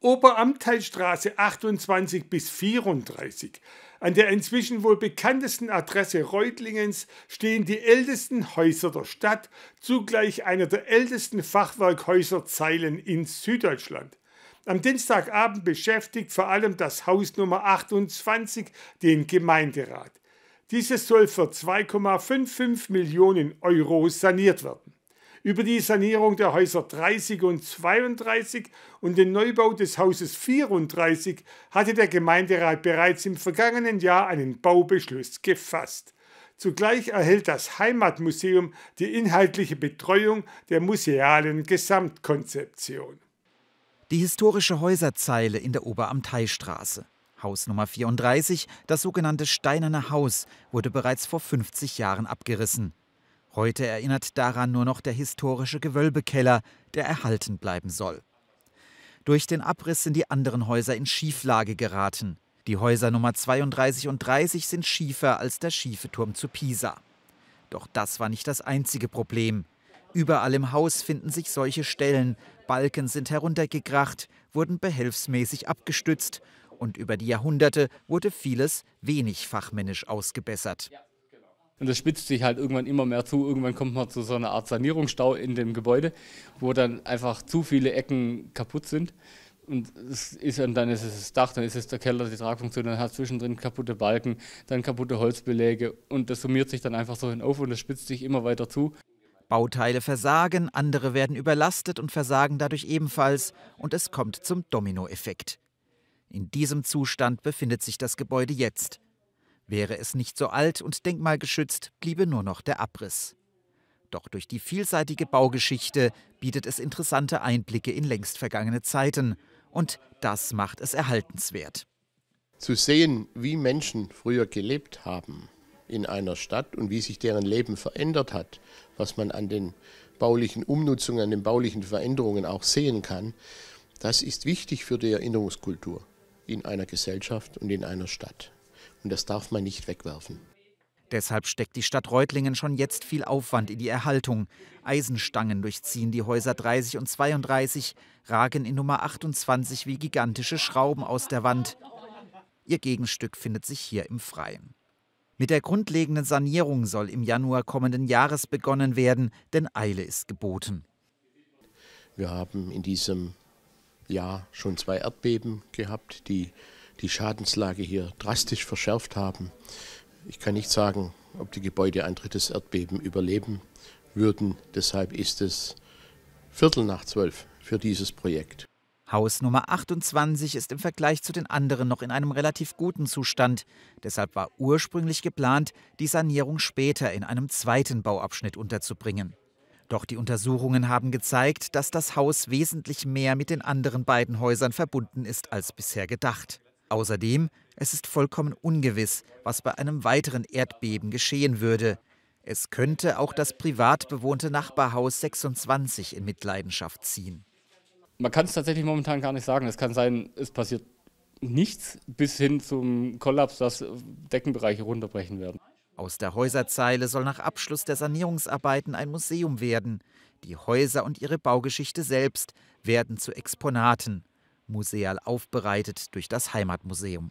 Oberamteilstraße 28 bis 34. An der inzwischen wohl bekanntesten Adresse Reutlingens stehen die ältesten Häuser der Stadt, zugleich einer der ältesten Fachwerkhäuserzeilen in Süddeutschland. Am Dienstagabend beschäftigt vor allem das Haus Nummer 28 den Gemeinderat. Dieses soll für 2,55 Millionen Euro saniert werden. Über die Sanierung der Häuser 30 und 32 und den Neubau des Hauses 34 hatte der Gemeinderat bereits im vergangenen Jahr einen Baubeschluss gefasst. Zugleich erhält das Heimatmuseum die inhaltliche Betreuung der musealen Gesamtkonzeption. Die historische Häuserzeile in der Oberamteistraße. Haus Nummer 34, das sogenannte Steinerne Haus, wurde bereits vor 50 Jahren abgerissen. Heute erinnert daran nur noch der historische Gewölbekeller, der erhalten bleiben soll. Durch den Abriss sind die anderen Häuser in Schieflage geraten. Die Häuser Nummer 32 und 30 sind schiefer als der schiefe Turm zu Pisa. Doch das war nicht das einzige Problem. Überall im Haus finden sich solche Stellen. Balken sind heruntergekracht, wurden behelfsmäßig abgestützt und über die Jahrhunderte wurde vieles wenig fachmännisch ausgebessert. Und das spitzt sich halt irgendwann immer mehr zu. Irgendwann kommt man zu so einer Art Sanierungsstau in dem Gebäude, wo dann einfach zu viele Ecken kaputt sind. Und, ist, und dann ist es das Dach, dann ist es der Keller, die Tragfunktion, dann hat zwischendrin kaputte Balken, dann kaputte Holzbeläge. Und das summiert sich dann einfach so hinauf und das spitzt sich immer weiter zu. Bauteile versagen, andere werden überlastet und versagen dadurch ebenfalls. Und es kommt zum Dominoeffekt. In diesem Zustand befindet sich das Gebäude jetzt. Wäre es nicht so alt und denkmalgeschützt, bliebe nur noch der Abriss. Doch durch die vielseitige Baugeschichte bietet es interessante Einblicke in längst vergangene Zeiten. Und das macht es erhaltenswert. Zu sehen, wie Menschen früher gelebt haben in einer Stadt und wie sich deren Leben verändert hat, was man an den baulichen Umnutzungen, an den baulichen Veränderungen auch sehen kann, das ist wichtig für die Erinnerungskultur in einer Gesellschaft und in einer Stadt. Und das darf man nicht wegwerfen. Deshalb steckt die Stadt Reutlingen schon jetzt viel Aufwand in die Erhaltung. Eisenstangen durchziehen die Häuser 30 und 32, ragen in Nummer 28 wie gigantische Schrauben aus der Wand. Ihr Gegenstück findet sich hier im Freien. Mit der grundlegenden Sanierung soll im Januar kommenden Jahres begonnen werden, denn Eile ist geboten. Wir haben in diesem Jahr schon zwei Erdbeben gehabt, die die Schadenslage hier drastisch verschärft haben. Ich kann nicht sagen, ob die Gebäude ein drittes Erdbeben überleben würden. Deshalb ist es Viertel nach zwölf für dieses Projekt. Haus Nummer 28 ist im Vergleich zu den anderen noch in einem relativ guten Zustand. Deshalb war ursprünglich geplant, die Sanierung später in einem zweiten Bauabschnitt unterzubringen. Doch die Untersuchungen haben gezeigt, dass das Haus wesentlich mehr mit den anderen beiden Häusern verbunden ist als bisher gedacht. Außerdem, es ist vollkommen ungewiss, was bei einem weiteren Erdbeben geschehen würde. Es könnte auch das privat bewohnte Nachbarhaus 26 in Mitleidenschaft ziehen. Man kann es tatsächlich momentan gar nicht sagen. Es kann sein, es passiert nichts bis hin zum Kollaps, dass Deckenbereiche runterbrechen werden. Aus der Häuserzeile soll nach Abschluss der Sanierungsarbeiten ein Museum werden. Die Häuser und ihre Baugeschichte selbst werden zu Exponaten museal aufbereitet durch das Heimatmuseum.